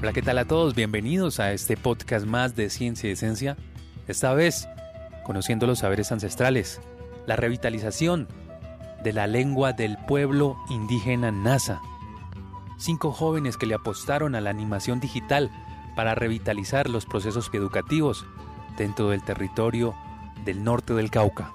Hola, ¿qué tal a todos? Bienvenidos a este podcast más de Ciencia y Esencia. Esta vez, conociendo los saberes ancestrales, la revitalización de la lengua del pueblo indígena Nasa. Cinco jóvenes que le apostaron a la animación digital para revitalizar los procesos educativos dentro del territorio del norte del Cauca.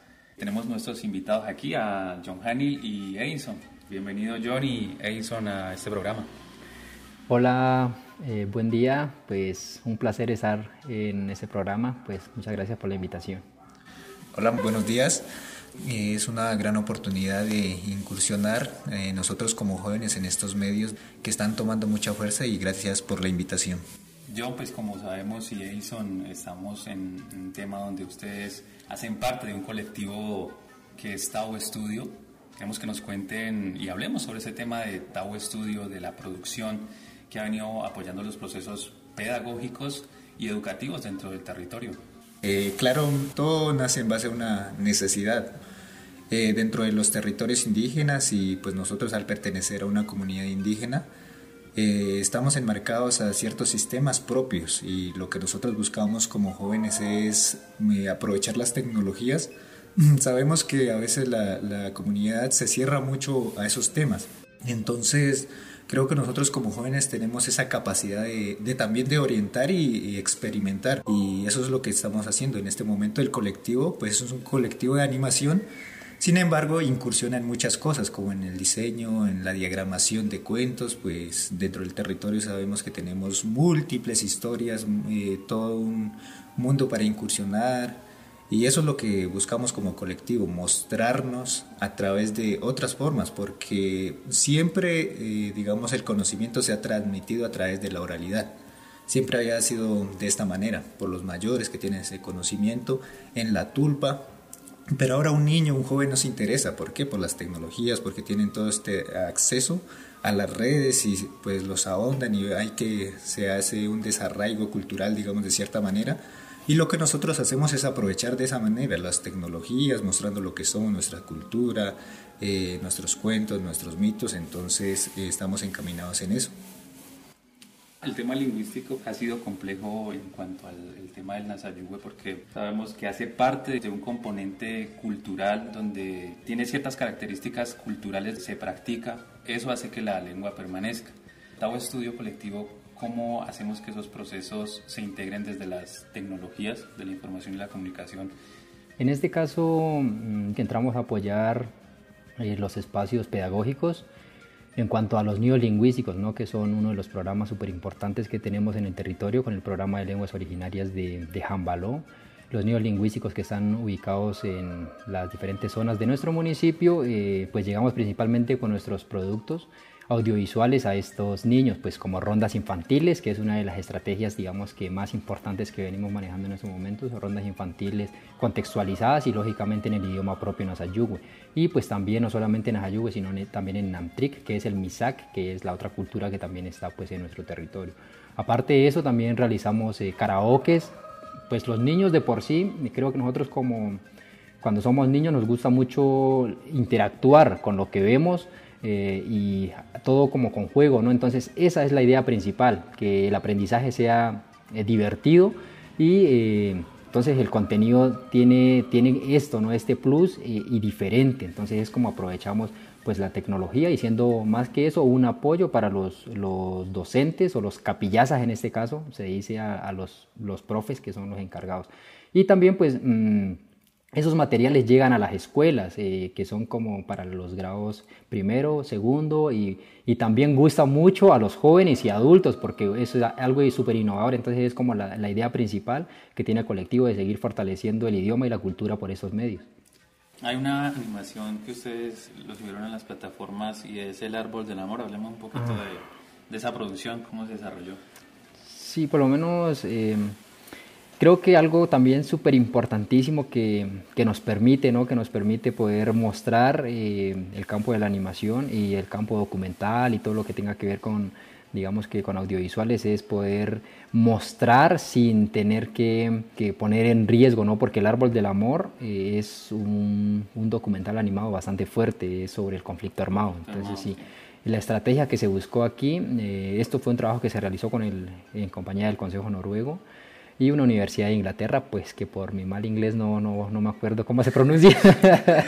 tenemos nuestros invitados aquí a John Hanil y Edison. Bienvenido John y Edison a este programa. Hola, eh, buen día. Pues un placer estar en este programa. Pues muchas gracias por la invitación. Hola, buenos días. Es una gran oportunidad de incursionar eh, nosotros como jóvenes en estos medios que están tomando mucha fuerza y gracias por la invitación. John, pues como sabemos y Edison, estamos en un tema donde ustedes hacen parte de un colectivo que es Tao Studio. Queremos que nos cuenten y hablemos sobre ese tema de Tao Studio, de la producción que ha venido apoyando los procesos pedagógicos y educativos dentro del territorio. Eh, claro, todo nace en base a una necesidad. Eh, dentro de los territorios indígenas y pues nosotros al pertenecer a una comunidad indígena, eh, estamos enmarcados a ciertos sistemas propios y lo que nosotros buscamos como jóvenes es eh, aprovechar las tecnologías. Sabemos que a veces la, comunidad se cierra mucho a esos temas. Entonces, creo que nosotros como jóvenes tenemos esa capacidad de, también de orientar y, experimentar. Y eso es lo que estamos haciendo en este momento. El colectivo, pues es un colectivo de animación sin embargo, incursiona en muchas cosas, como en el diseño, en la diagramación de cuentos, pues dentro del territorio sabemos que tenemos múltiples historias, eh, todo un mundo para incursionar, y eso es lo que buscamos como colectivo, mostrarnos a través de otras formas, porque siempre, eh, digamos, el conocimiento se ha transmitido a través de la oralidad. Siempre había sido de esta manera, por los mayores que tienen ese conocimiento, en la tulpa, pero ahora un niño, un joven nos interesa. ¿Por qué? Por las tecnologías, porque tienen todo este acceso a las redes y pues los ahondan y hay que se hace un desarraigo cultural, digamos, de cierta manera. Y lo que nosotros hacemos es aprovechar de esa manera las tecnologías, mostrando lo que somos, nuestra cultura, eh, nuestros cuentos, nuestros mitos. Entonces eh, estamos encaminados en eso. El tema lingüístico ha sido complejo en cuanto al tema del Nasayugue porque sabemos que hace parte de un componente cultural donde tiene ciertas características culturales, se practica, eso hace que la lengua permanezca. Tavo Estudio Colectivo, ¿cómo hacemos que esos procesos se integren desde las tecnologías de la información y la comunicación? En este caso, mm, que entramos a apoyar eh, los espacios pedagógicos, en cuanto a los niños lingüísticos, ¿no? que son uno de los programas súper importantes que tenemos en el territorio con el programa de lenguas originarias de, de Jambaló, los niños lingüísticos que están ubicados en las diferentes zonas de nuestro municipio, eh, pues llegamos principalmente con nuestros productos audiovisuales a estos niños, pues como rondas infantiles, que es una de las estrategias, digamos, que más importantes que venimos manejando en estos momentos, rondas infantiles contextualizadas y lógicamente en el idioma propio Nasayugüe. Y pues también no solamente en Nasayugüe, sino también en Namtric, que es el Misak, que es la otra cultura que también está pues en nuestro territorio. Aparte de eso, también realizamos eh, karaokes, pues los niños de por sí, creo que nosotros como cuando somos niños nos gusta mucho interactuar con lo que vemos, eh, y todo como con juego, ¿no? Entonces esa es la idea principal, que el aprendizaje sea eh, divertido y eh, entonces el contenido tiene, tiene esto, ¿no? Este plus y, diferente, entonces es como aprovechamos pues la tecnología y siendo más que eso un apoyo para los, los docentes o los capillazas en este caso, se dice a, los, los profes que son los encargados. Y también pues... Mm, esos materiales llegan a las escuelas, eh, que son como para los grados primero, segundo, y, también gusta mucho a los jóvenes y adultos, porque eso es algo súper innovador. Entonces es como la, idea principal que tiene el colectivo de seguir fortaleciendo el idioma y la cultura por esos medios. Hay una animación que ustedes lo subieron a las plataformas y es El Árbol del Amor. Hablemos un poquito de, de, esa producción, cómo se desarrolló. Sí, por lo menos eh, creo que algo también súper importantísimo que, que, nos permite, ¿no? que nos permite poder mostrar eh, el campo de la animación y el campo documental y todo lo que tenga que ver con digamos que con audiovisuales es poder mostrar sin tener que, poner en riesgo, ¿no? Porque El Árbol del Amor eh, es un, documental animado bastante fuerte sobre el conflicto armado. Entonces, sí, la estrategia que se buscó aquí, eh, esto fue un trabajo que se realizó con el, en compañía del Consejo Noruego y una universidad de Inglaterra, pues que por mi mal inglés no, no, no me acuerdo cómo se pronuncia.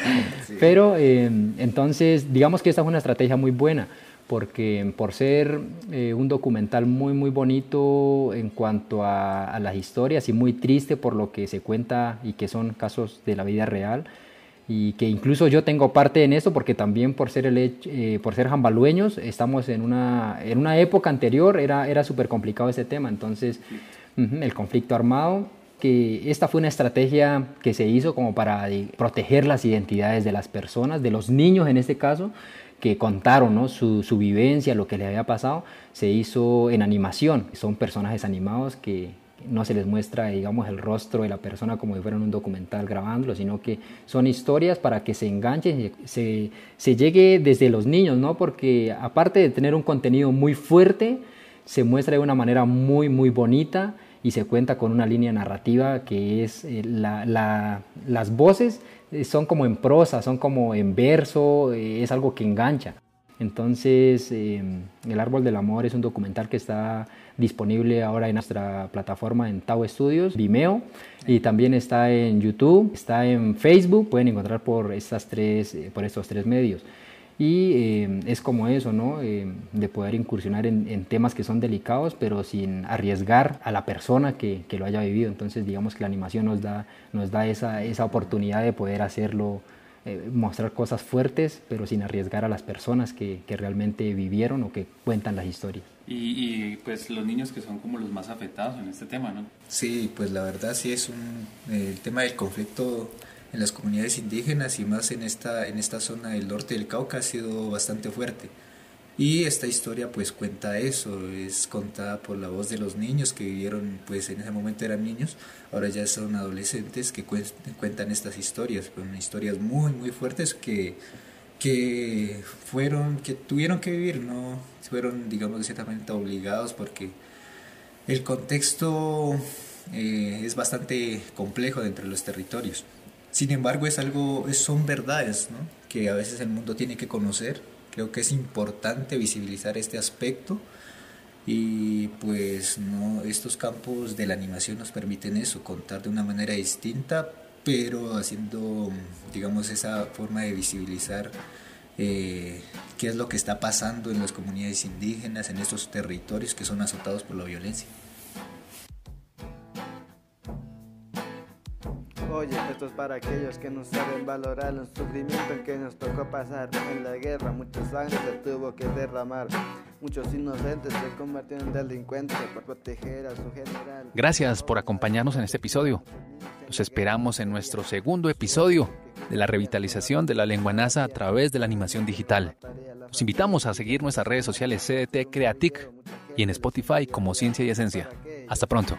Pero eh, entonces, digamos que esta fue una estrategia muy buena porque por ser eh, un documental muy muy bonito en cuanto a, las historias y muy triste por lo que se cuenta y que son casos de la vida real y que incluso yo tengo parte en esto porque también por ser el eh, por ser jambalueños estamos en una en una época anterior era era súper complicado ese tema entonces el conflicto armado que esta fue una estrategia que se hizo como para proteger las identidades de las personas de los niños en este caso que contaron su, su, vivencia, lo que les había pasado, se hizo en animación. Son personajes animados que no se les muestra, digamos, el rostro de la persona como si fuera un documental grabándolo, sino que son historias para que se enganchen, se, se llegue desde los niños, ¿no? Porque aparte de tener un contenido muy fuerte, se muestra de una manera muy, muy bonita y se cuenta con una línea narrativa que es eh, la, la, las voces eh, son como en prosa, son como en verso, eh, es algo que engancha. Entonces, El Árbol del Amor es un documental que está disponible ahora en nuestra plataforma en Tau Studios, Vimeo, y también está en YouTube, está en Facebook, pueden encontrar por, estas tres, por estos tres medios. Y eh, es como eso, ¿no? Eh, de poder incursionar en, temas que son delicados, pero sin arriesgar a la persona que, que, lo haya vivido. Entonces, digamos que la animación nos da, nos da esa, esa oportunidad de poder hacerlo, eh, mostrar cosas fuertes, pero sin arriesgar a las personas que, que realmente vivieron o que cuentan las historias. Y, y, pues los niños que son como los más afectados en este tema, ¿no? Sí, pues la verdad sí es un, el tema del conflicto en las comunidades indígenas y más en esta, en esta zona del norte del Cauca ha sido bastante fuerte. Y esta historia pues cuenta eso, es contada por la voz de los niños que vivieron, pues en ese momento eran niños, ahora ya son adolescentes que cuentan estas historias, pues, historias muy muy fuertes que, que fueron, que tuvieron que vivir, no fueron digamos ciertamente obligados porque el contexto eh, es bastante complejo dentro de los territorios. Sin embargo, es algo, son verdades ¿no? que a veces el mundo tiene que conocer. Creo que es importante visibilizar este aspecto y pues no, estos campos de la animación nos permiten eso, contar de una manera distinta, pero haciendo, digamos, esa forma de visibilizar eh, qué es lo que está pasando en las comunidades indígenas, en estos territorios que son azotados por la violencia. Oye, esto es para aquellos que no saben valorar el sufrimiento que nos tocó pasar. En la guerra mucha sangre tuvo que derramar. Muchos inocentes se convirtieron en delincuentes por proteger a su general. Gracias por acompañarnos en este episodio. Los esperamos en nuestro segundo episodio de la revitalización de la lengua NASA a través de la animación digital. Los invitamos a seguir nuestras redes sociales CDT Creatic y en Spotify como Ciencia y Esencia. Hasta pronto.